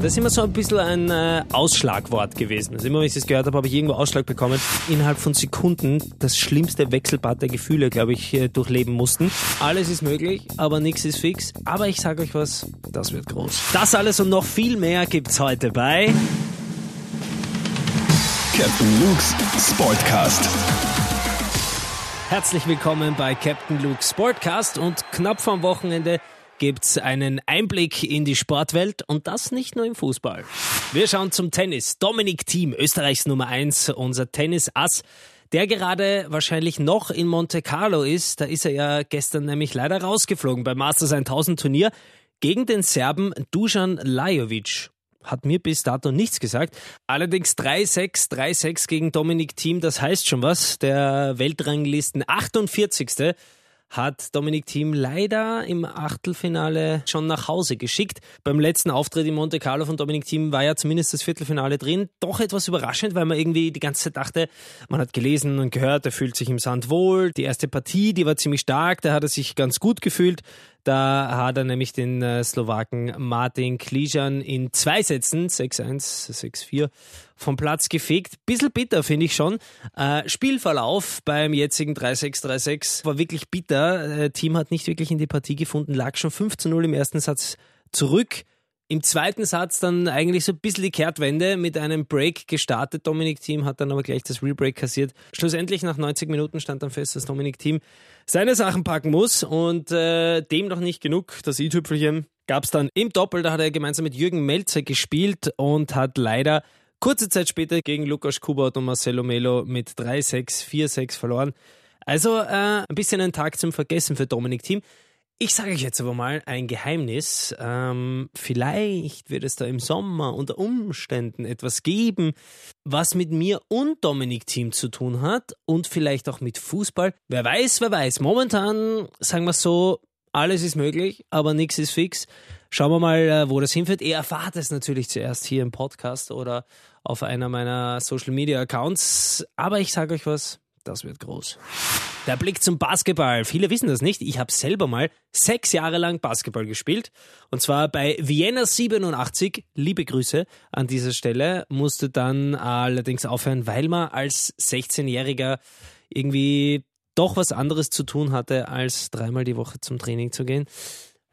Das ist immer so ein bisschen ein äh, Ausschlagwort gewesen. Also immer, wenn ich das gehört habe, habe ich irgendwo Ausschlag bekommen. Innerhalb von Sekunden das schlimmste Wechselbad der Gefühle, glaube ich, äh, durchleben mussten. Alles ist möglich, aber nichts ist fix. Aber ich sage euch was, das wird groß. Das alles und noch viel mehr gibt's heute bei Captain Luke's Sportcast. Herzlich willkommen bei Captain Luke Sportcast und knapp vorm Wochenende gibt's einen Einblick in die Sportwelt und das nicht nur im Fußball. Wir schauen zum Tennis. Dominik Thiem, Österreichs Nummer eins, unser Tennisass, der gerade wahrscheinlich noch in Monte Carlo ist. Da ist er ja gestern nämlich leider rausgeflogen beim Masters 1000 Turnier gegen den Serben Dusan Lajovic hat mir bis dato nichts gesagt. Allerdings 3-6, 3-6 gegen Dominik Thiem, das heißt schon was. Der Weltranglisten 48 hat Dominik Thiem leider im Achtelfinale schon nach Hause geschickt. Beim letzten Auftritt in Monte Carlo von Dominik Thiem war ja zumindest das Viertelfinale drin. Doch etwas überraschend, weil man irgendwie die ganze Zeit dachte, man hat gelesen und gehört, er fühlt sich im Sand wohl. Die erste Partie, die war ziemlich stark, da hat er sich ganz gut gefühlt. Da hat er nämlich den äh, Slowaken Martin Klijan in zwei Sätzen, 6-1, 6-4, vom Platz gefegt. Bisschen bitter, finde ich schon. Äh, Spielverlauf beim jetzigen 3-6, 3-6 war wirklich bitter. Äh, Team hat nicht wirklich in die Partie gefunden, lag schon 5 0 im ersten Satz zurück. Im zweiten Satz dann eigentlich so ein bisschen die Kehrtwende mit einem Break gestartet. Dominik Team hat dann aber gleich das Rebreak kassiert. Schlussendlich nach 90 Minuten stand dann fest, dass Dominik Team seine Sachen packen muss und äh, dem noch nicht genug. Das i-Tüpfelchen gab es dann im Doppel. Da hat er gemeinsam mit Jürgen Melzer gespielt und hat leider kurze Zeit später gegen Lukas Kubot und Marcelo Melo mit 3-6, 4-6 verloren. Also äh, ein bisschen ein Tag zum Vergessen für Dominik Team. Ich sage euch jetzt aber mal ein Geheimnis. Ähm, vielleicht wird es da im Sommer unter Umständen etwas geben, was mit mir und Dominik Team zu tun hat und vielleicht auch mit Fußball. Wer weiß, wer weiß. Momentan, sagen wir so, alles ist möglich, aber nichts ist fix. Schauen wir mal, äh, wo das hinführt. Ihr erfahrt es natürlich zuerst hier im Podcast oder auf einer meiner Social Media Accounts. Aber ich sage euch was, das wird groß. Der Blick zum Basketball. Viele wissen das nicht. Ich habe selber mal sechs Jahre lang Basketball gespielt. Und zwar bei Vienna 87. Liebe Grüße an dieser Stelle. Musste dann allerdings aufhören, weil man als 16-Jähriger irgendwie doch was anderes zu tun hatte, als dreimal die Woche zum Training zu gehen.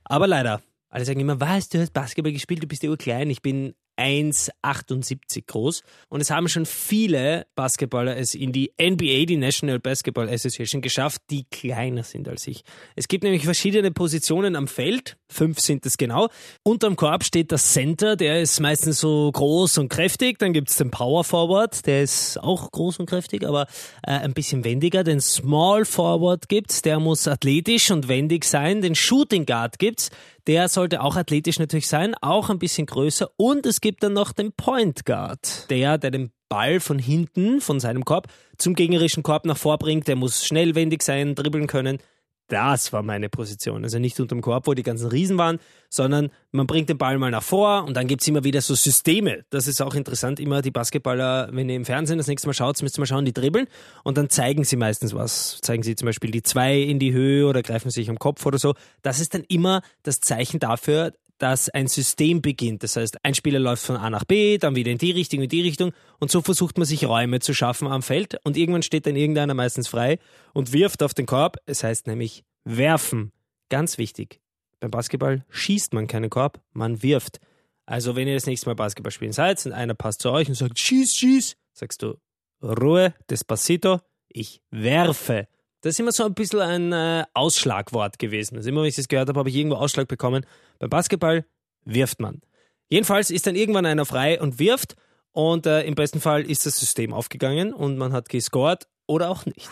Aber leider. Alle sagen immer, was, du hast Basketball gespielt, du bist ja klein. Ich bin 1,78 groß. Und es haben schon viele Basketballer es in die NBA, die National Basketball Association, geschafft, die kleiner sind als ich. Es gibt nämlich verschiedene Positionen am Feld. Fünf sind es genau. Unterm Korb steht der Center, der ist meistens so groß und kräftig. Dann gibt es den Power Forward, der ist auch groß und kräftig, aber äh, ein bisschen wendiger. Den Small Forward gibt's, der muss athletisch und wendig sein. Den Shooting Guard gibt's, der sollte auch athletisch natürlich sein, auch ein bisschen größer. Und es gibt dann noch den Point Guard, der, der den Ball von hinten, von seinem Korb, zum gegnerischen Korb nach vorbringt. Der muss schnellwendig sein, dribbeln können. Das war meine Position. Also nicht unterm Korb, wo die ganzen Riesen waren, sondern man bringt den Ball mal nach vor und dann gibt es immer wieder so Systeme. Das ist auch interessant. Immer die Basketballer, wenn ihr im Fernsehen das nächste Mal schaut, müsst ihr mal schauen, die dribbeln und dann zeigen sie meistens was. Zeigen sie zum Beispiel die zwei in die Höhe oder greifen sich am Kopf oder so. Das ist dann immer das Zeichen dafür, dass ein System beginnt. Das heißt, ein Spieler läuft von A nach B, dann wieder in die Richtung, in die Richtung und so versucht man sich Räume zu schaffen am Feld und irgendwann steht dann irgendeiner meistens frei und wirft auf den Korb. Es heißt nämlich werfen. Ganz wichtig. Beim Basketball schießt man keinen Korb, man wirft. Also wenn ihr das nächste Mal Basketball spielen seid und einer passt zu euch und sagt schieß, schieß, sagst du Ruhe, despacito, ich werfe. Das ist immer so ein bisschen ein äh, Ausschlagwort gewesen. Also immer, wenn ich das gehört habe, habe ich irgendwo Ausschlag bekommen. Beim Basketball wirft man. Jedenfalls ist dann irgendwann einer frei und wirft und äh, im besten Fall ist das System aufgegangen und man hat gescored oder auch nicht.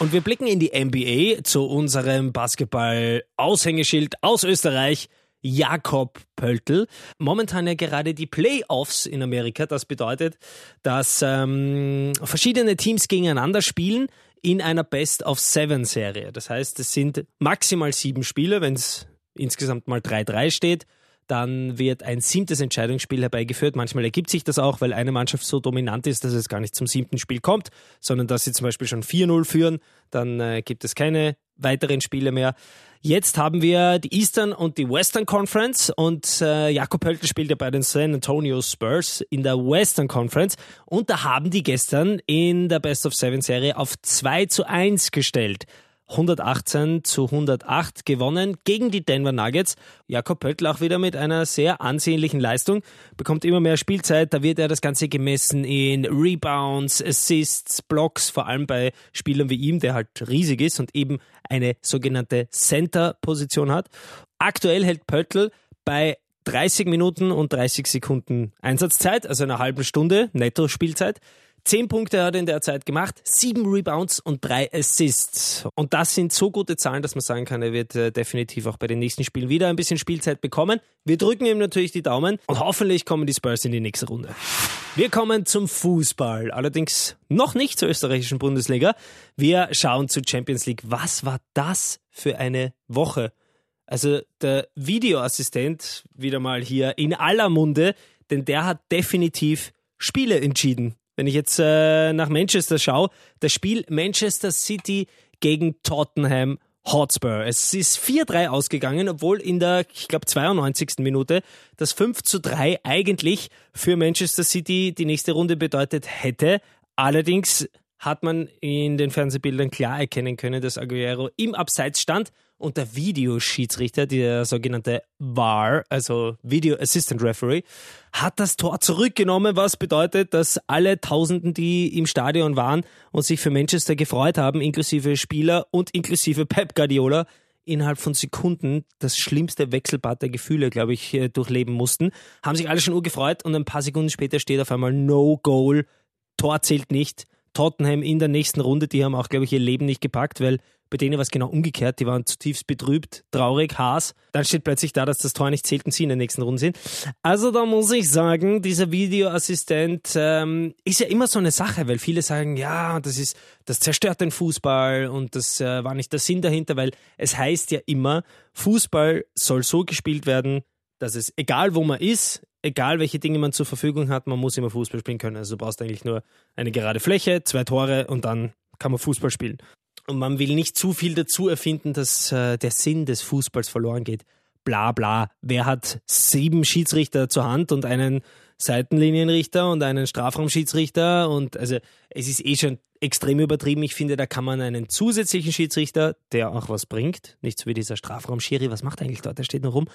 Und wir blicken in die NBA zu unserem Basketball-Aushängeschild aus Österreich. Jakob Pöltl. Momentan ja gerade die Playoffs in Amerika. Das bedeutet, dass ähm, verschiedene Teams gegeneinander spielen in einer Best-of-Seven-Serie. Das heißt, es sind maximal sieben Spiele, wenn es insgesamt mal 3-3 steht. Dann wird ein siebtes Entscheidungsspiel herbeigeführt. Manchmal ergibt sich das auch, weil eine Mannschaft so dominant ist, dass es gar nicht zum siebten Spiel kommt, sondern dass sie zum Beispiel schon 4-0 führen. Dann äh, gibt es keine weiteren Spiele mehr. Jetzt haben wir die Eastern und die Western Conference und äh, Jakob Höltl spielt ja bei den San Antonio Spurs in der Western Conference und da haben die gestern in der Best of Seven Serie auf 2 zu 1 gestellt. 118 zu 108 gewonnen gegen die Denver Nuggets. Jakob Pöttl auch wieder mit einer sehr ansehnlichen Leistung, bekommt immer mehr Spielzeit. Da wird er das Ganze gemessen in Rebounds, Assists, Blocks, vor allem bei Spielern wie ihm, der halt riesig ist und eben eine sogenannte Center-Position hat. Aktuell hält Pöttl bei 30 Minuten und 30 Sekunden Einsatzzeit, also einer halben Stunde Netto-Spielzeit. Zehn Punkte hat er in der Zeit gemacht, sieben Rebounds und drei Assists. Und das sind so gute Zahlen, dass man sagen kann, er wird äh, definitiv auch bei den nächsten Spielen wieder ein bisschen Spielzeit bekommen. Wir drücken ihm natürlich die Daumen und hoffentlich kommen die Spurs in die nächste Runde. Wir kommen zum Fußball, allerdings noch nicht zur österreichischen Bundesliga. Wir schauen zur Champions League. Was war das für eine Woche? Also der Videoassistent wieder mal hier in aller Munde, denn der hat definitiv Spiele entschieden wenn ich jetzt äh, nach Manchester schaue, das Spiel Manchester City gegen Tottenham Hotspur. Es ist 4-3 ausgegangen, obwohl in der, ich glaube, 92. Minute das 5 zu 3 eigentlich für Manchester City die nächste Runde bedeutet hätte. Allerdings hat man in den Fernsehbildern klar erkennen können, dass Aguero im Abseits stand und der Videoschiedsrichter, der sogenannte VAR, also Video Assistant Referee, hat das Tor zurückgenommen, was bedeutet, dass alle Tausenden, die im Stadion waren und sich für Manchester gefreut haben, inklusive Spieler und inklusive Pep Guardiola, innerhalb von Sekunden das schlimmste Wechselbad der Gefühle, glaube ich, äh, durchleben mussten. Haben sich alle schon urgefreut und ein paar Sekunden später steht auf einmal No Goal, Tor zählt nicht. Tottenham in der nächsten Runde, die haben auch, glaube ich, ihr Leben nicht gepackt, weil bei denen war es genau umgekehrt. Die waren zutiefst betrübt, traurig, Haas. Dann steht plötzlich da, dass das Tor nicht zählt und sie in der nächsten Runde sind. Also da muss ich sagen, dieser Videoassistent ähm, ist ja immer so eine Sache, weil viele sagen, ja, das ist, das zerstört den Fußball und das äh, war nicht der Sinn dahinter, weil es heißt ja immer, Fußball soll so gespielt werden, dass es egal wo man ist, egal welche Dinge man zur Verfügung hat, man muss immer Fußball spielen können. Also du brauchst eigentlich nur eine gerade Fläche, zwei Tore und dann kann man Fußball spielen. Und man will nicht zu viel dazu erfinden, dass äh, der Sinn des Fußballs verloren geht. Bla bla. Wer hat sieben Schiedsrichter zur Hand und einen Seitenlinienrichter und einen Strafraumschiedsrichter? Und also es ist eh schon extrem übertrieben. Ich finde, da kann man einen zusätzlichen Schiedsrichter, der auch was bringt, nicht so wie dieser Strafraumschiri, was macht eigentlich dort? Der steht noch rum,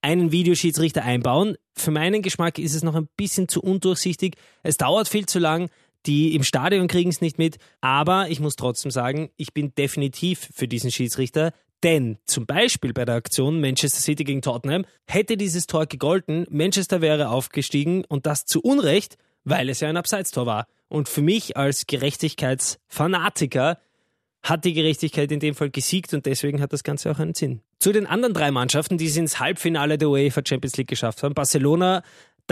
einen Videoschiedsrichter einbauen. Für meinen Geschmack ist es noch ein bisschen zu undurchsichtig. Es dauert viel zu lang. Die im Stadion kriegen es nicht mit, aber ich muss trotzdem sagen, ich bin definitiv für diesen Schiedsrichter, denn zum Beispiel bei der Aktion Manchester City gegen Tottenham hätte dieses Tor gegolten, Manchester wäre aufgestiegen und das zu Unrecht, weil es ja ein Abseitstor war. Und für mich als Gerechtigkeitsfanatiker hat die Gerechtigkeit in dem Fall gesiegt und deswegen hat das Ganze auch einen Sinn. Zu den anderen drei Mannschaften, die es ins Halbfinale der UEFA Champions League geschafft haben. Barcelona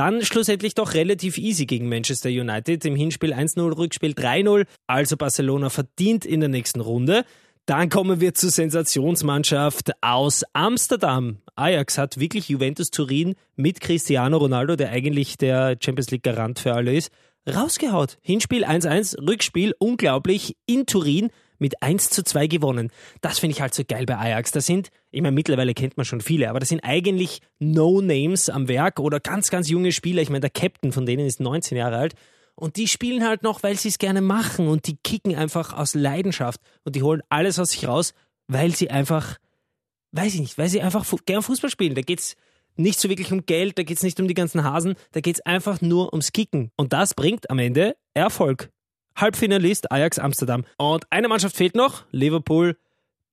dann schlussendlich doch relativ easy gegen Manchester United. Im Hinspiel 1-0, Rückspiel 3-0. Also Barcelona verdient in der nächsten Runde. Dann kommen wir zur Sensationsmannschaft aus Amsterdam. Ajax hat wirklich Juventus Turin mit Cristiano Ronaldo, der eigentlich der Champions League Garant für alle ist, rausgehaut. Hinspiel 1-1, Rückspiel unglaublich in Turin mit 1 zu 2 gewonnen. Das finde ich halt so geil bei Ajax. Da sind, ich meine, mittlerweile kennt man schon viele, aber das sind eigentlich No-Names am Werk oder ganz, ganz junge Spieler. Ich meine, der Captain von denen ist 19 Jahre alt. Und die spielen halt noch, weil sie es gerne machen und die kicken einfach aus Leidenschaft und die holen alles aus sich raus, weil sie einfach, weiß ich nicht, weil sie einfach gern Fußball spielen. Da geht's nicht so wirklich um Geld, da geht's nicht um die ganzen Hasen, da geht's einfach nur ums Kicken. Und das bringt am Ende Erfolg. Halbfinalist Ajax Amsterdam. Und eine Mannschaft fehlt noch, Liverpool.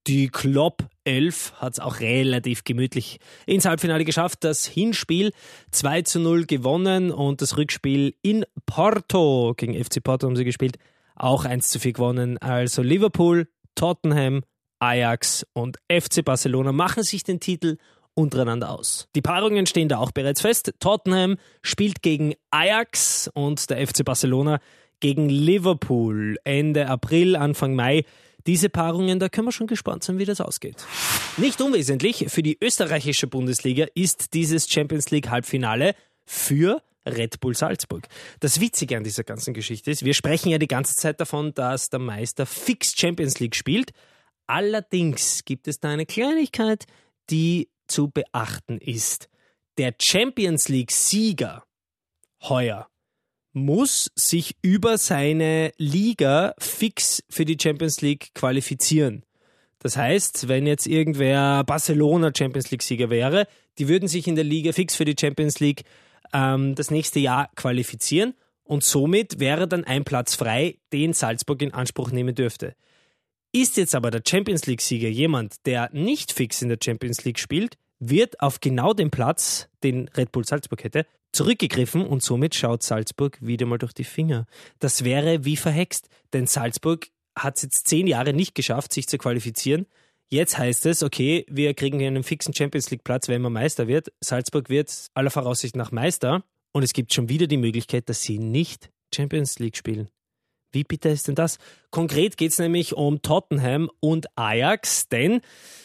Die Klopp 11 hat es auch relativ gemütlich ins Halbfinale geschafft. Das Hinspiel 2 zu 0 gewonnen und das Rückspiel in Porto gegen FC Porto haben sie gespielt. Auch 1 zu 4 gewonnen. Also Liverpool, Tottenham, Ajax und FC Barcelona machen sich den Titel untereinander aus. Die Paarungen stehen da auch bereits fest. Tottenham spielt gegen Ajax und der FC Barcelona gegen Liverpool Ende April, Anfang Mai. Diese Paarungen, da können wir schon gespannt sein, wie das ausgeht. Nicht unwesentlich für die österreichische Bundesliga ist dieses Champions League Halbfinale für Red Bull Salzburg. Das Witzige an dieser ganzen Geschichte ist, wir sprechen ja die ganze Zeit davon, dass der Meister fix Champions League spielt, Allerdings gibt es da eine Kleinigkeit, die zu beachten ist. Der Champions League-Sieger heuer muss sich über seine Liga fix für die Champions League qualifizieren. Das heißt, wenn jetzt irgendwer Barcelona Champions League-Sieger wäre, die würden sich in der Liga fix für die Champions League ähm, das nächste Jahr qualifizieren und somit wäre dann ein Platz frei, den Salzburg in Anspruch nehmen dürfte. Ist jetzt aber der Champions League-Sieger jemand, der nicht fix in der Champions League spielt, wird auf genau den Platz, den Red Bull Salzburg hätte, zurückgegriffen und somit schaut Salzburg wieder mal durch die Finger. Das wäre wie verhext, denn Salzburg hat es jetzt zehn Jahre nicht geschafft, sich zu qualifizieren. Jetzt heißt es, okay, wir kriegen einen fixen Champions League Platz, wenn man Meister wird. Salzburg wird aller Voraussicht nach Meister und es gibt schon wieder die Möglichkeit, dass sie nicht Champions League spielen. Wie bitter ist denn das? Konkret geht es nämlich um Tottenham und Ajax, denn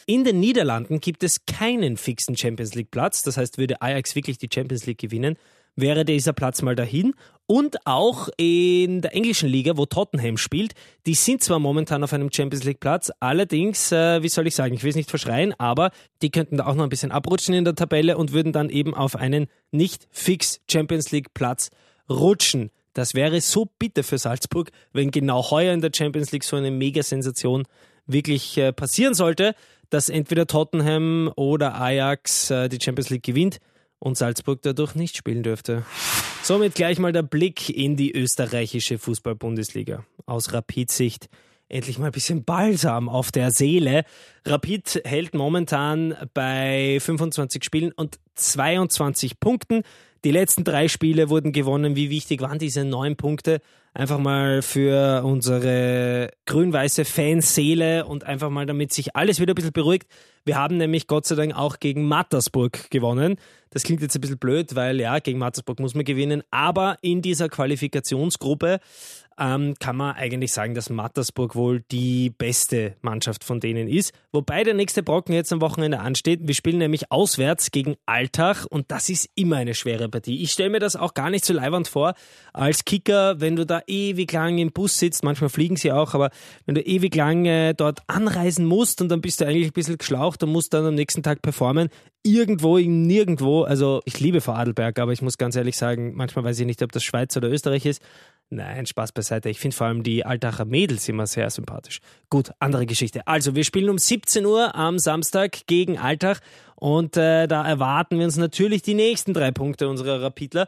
in den Niederlanden gibt es keinen fixen Champions League Platz. Das heißt, würde Ajax wirklich die Champions League gewinnen, wäre dieser Platz mal dahin. Und auch in der englischen Liga, wo Tottenham spielt, die sind zwar momentan auf einem Champions League Platz, allerdings, äh, wie soll ich sagen, ich will es nicht verschreien, aber die könnten da auch noch ein bisschen abrutschen in der Tabelle und würden dann eben auf einen nicht fix Champions League Platz rutschen. Das wäre so bitter für Salzburg, wenn genau heuer in der Champions League so eine Mega-Sensation wirklich äh, passieren sollte, dass entweder Tottenham oder Ajax äh, die Champions League gewinnt und Salzburg dadurch nicht spielen dürfte. Somit gleich mal der Blick in die österreichische Fußball-Bundesliga. Aus Rapid-Sicht endlich mal ein bisschen Balsam auf der Seele. Rapid hält momentan bei 25 Spielen und 22 Punkten. Die letzten drei Spiele wurden gewonnen. Wie wichtig waren diese neun Punkte? Einfach mal für unsere grün-weiße Fanseele und einfach mal damit sich alles wieder ein bisschen beruhigt. Wir haben nämlich Gott sei Dank auch gegen Mattersburg gewonnen. Das klingt jetzt ein bisschen blöd, weil ja, gegen Mattersburg muss man gewinnen. Aber in dieser Qualifikationsgruppe ähm, kann man eigentlich sagen, dass Mattersburg wohl die beste Mannschaft von denen ist. Wobei der nächste Brocken jetzt am Wochenende ansteht. Wir spielen nämlich auswärts gegen Altach und das ist immer eine schwere Partie. Ich stelle mir das auch gar nicht so leiwand vor als Kicker, wenn du da ewig lang im Bus sitzt. Manchmal fliegen sie auch, aber wenn du ewig lang äh, dort anreisen musst und dann bist du eigentlich ein bisschen geschlaucht und musst dann am nächsten Tag performen. Irgendwo, nirgendwo. Also ich liebe Vorarlberg, aber ich muss ganz ehrlich sagen, manchmal weiß ich nicht, ob das Schweiz oder Österreich ist. Nein, Spaß beiseite. Ich finde vor allem die Altacher Mädels immer sehr sympathisch. Gut, andere Geschichte. Also, wir spielen um 17 Uhr am Samstag gegen Altach und äh, da erwarten wir uns natürlich die nächsten drei Punkte unserer Rapidler.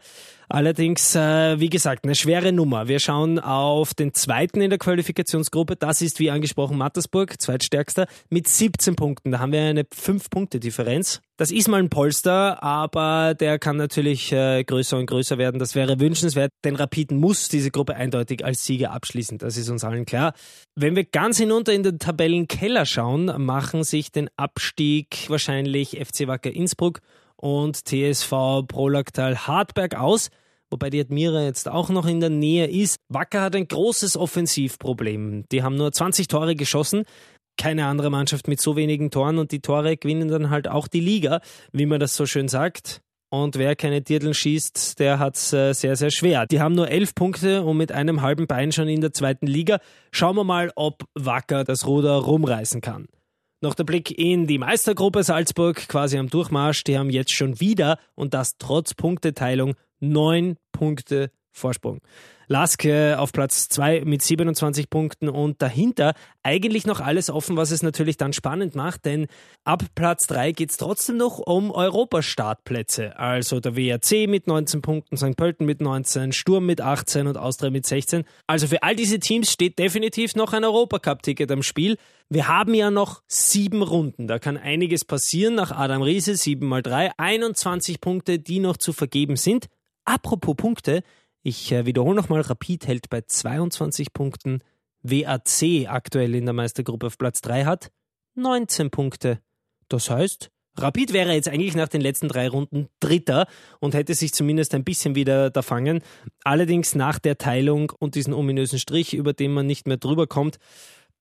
Allerdings, äh, wie gesagt, eine schwere Nummer. Wir schauen auf den zweiten in der Qualifikationsgruppe. Das ist, wie angesprochen, Mattersburg, zweitstärkster, mit 17 Punkten. Da haben wir eine 5-Punkte-Differenz. Das ist mal ein Polster, aber der kann natürlich äh, größer und größer werden. Das wäre wünschenswert, denn Rapiden muss diese Gruppe eindeutig als Sieger abschließen. Das ist uns allen klar. Wenn wir ganz hinunter in den Tabellenkeller schauen, machen sich den Abstieg wahrscheinlich FC Wacker Innsbruck und TSV Prolaktal Hartberg aus, wobei die Admira jetzt auch noch in der Nähe ist. Wacker hat ein großes Offensivproblem. Die haben nur 20 Tore geschossen. Keine andere Mannschaft mit so wenigen Toren und die Tore gewinnen dann halt auch die Liga, wie man das so schön sagt. Und wer keine Dirteln schießt, der hat es äh, sehr, sehr schwer. Die haben nur elf Punkte und mit einem halben Bein schon in der zweiten Liga. Schauen wir mal, ob Wacker das Ruder rumreißen kann. Noch der Blick in die Meistergruppe Salzburg, quasi am Durchmarsch. Die haben jetzt schon wieder, und das trotz Punkteteilung, neun Punkte Vorsprung. Lask äh, auf Platz 2 mit 27 Punkten und dahinter eigentlich noch alles offen, was es natürlich dann spannend macht, denn ab Platz 3 geht es trotzdem noch um Europastartplätze. Also der WRC mit 19 Punkten, St. Pölten mit 19, Sturm mit 18 und Austria mit 16. Also für all diese Teams steht definitiv noch ein Europacup-Ticket am Spiel. Wir haben ja noch sieben Runden. Da kann einiges passieren nach Adam Riese, 7 mal 3, 21 Punkte, die noch zu vergeben sind. Apropos Punkte, ich äh, wiederhole nochmal, Rapid hält bei 22 Punkten, WAC aktuell in der Meistergruppe auf Platz 3 hat 19 Punkte. Das heißt, Rapid wäre jetzt eigentlich nach den letzten drei Runden Dritter und hätte sich zumindest ein bisschen wieder da fangen. Allerdings nach der Teilung und diesen ominösen Strich, über den man nicht mehr drüber kommt,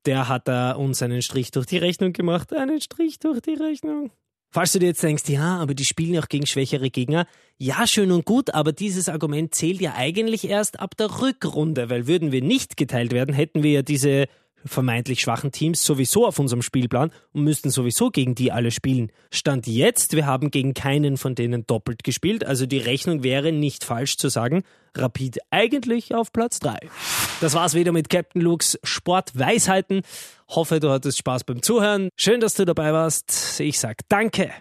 der hat da uns einen Strich durch die Rechnung gemacht. Einen Strich durch die Rechnung. Falls du dir jetzt denkst, ja, aber die spielen ja auch gegen schwächere Gegner. Ja, schön und gut, aber dieses Argument zählt ja eigentlich erst ab der Rückrunde, weil würden wir nicht geteilt werden, hätten wir ja diese vermeintlich schwachen Teams sowieso auf unserem Spielplan und müssten sowieso gegen die alle spielen. Stand jetzt, wir haben gegen keinen von denen doppelt gespielt, also die Rechnung wäre nicht falsch zu sagen, Rapid eigentlich auf Platz 3. Das war's wieder mit Captain Lukes Sportweisheiten. Hoffe, du hattest Spaß beim Zuhören. Schön, dass du dabei warst. Ich sag Danke.